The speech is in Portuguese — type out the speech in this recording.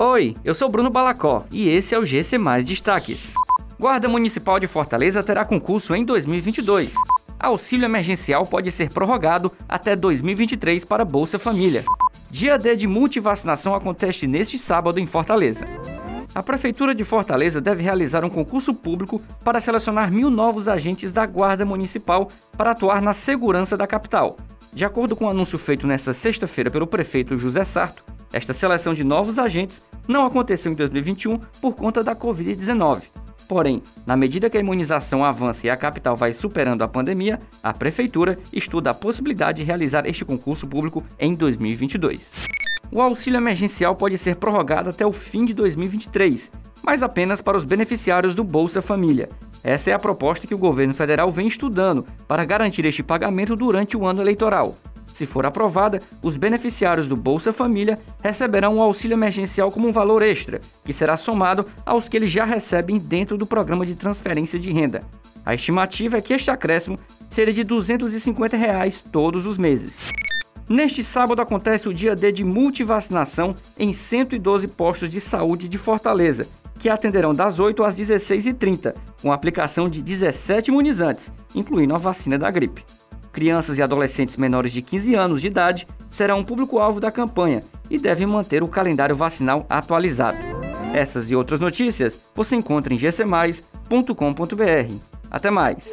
Oi, eu sou Bruno Balacó e esse é o GC Mais Destaques. Guarda Municipal de Fortaleza terá concurso em 2022. Auxílio emergencial pode ser prorrogado até 2023 para Bolsa Família. Dia D de multivacinação acontece neste sábado em Fortaleza. A Prefeitura de Fortaleza deve realizar um concurso público para selecionar mil novos agentes da Guarda Municipal para atuar na segurança da capital. De acordo com o um anúncio feito nesta sexta-feira pelo prefeito José Sarto, esta seleção de novos agentes não aconteceu em 2021 por conta da Covid-19. Porém, na medida que a imunização avança e a capital vai superando a pandemia, a Prefeitura estuda a possibilidade de realizar este concurso público em 2022. O auxílio emergencial pode ser prorrogado até o fim de 2023, mas apenas para os beneficiários do Bolsa Família. Essa é a proposta que o governo federal vem estudando para garantir este pagamento durante o ano eleitoral. Se for aprovada, os beneficiários do Bolsa Família receberão o auxílio emergencial como um valor extra, que será somado aos que eles já recebem dentro do programa de transferência de renda. A estimativa é que este acréscimo seria de 250 reais todos os meses. Neste sábado acontece o dia D de multivacinação em 112 postos de saúde de Fortaleza, que atenderão das 8 às 16h30, com aplicação de 17 imunizantes, incluindo a vacina da gripe. Crianças e adolescentes menores de 15 anos de idade serão um público-alvo da campanha e devem manter o calendário vacinal atualizado. Essas e outras notícias você encontra em gcmais.com.br. Até mais!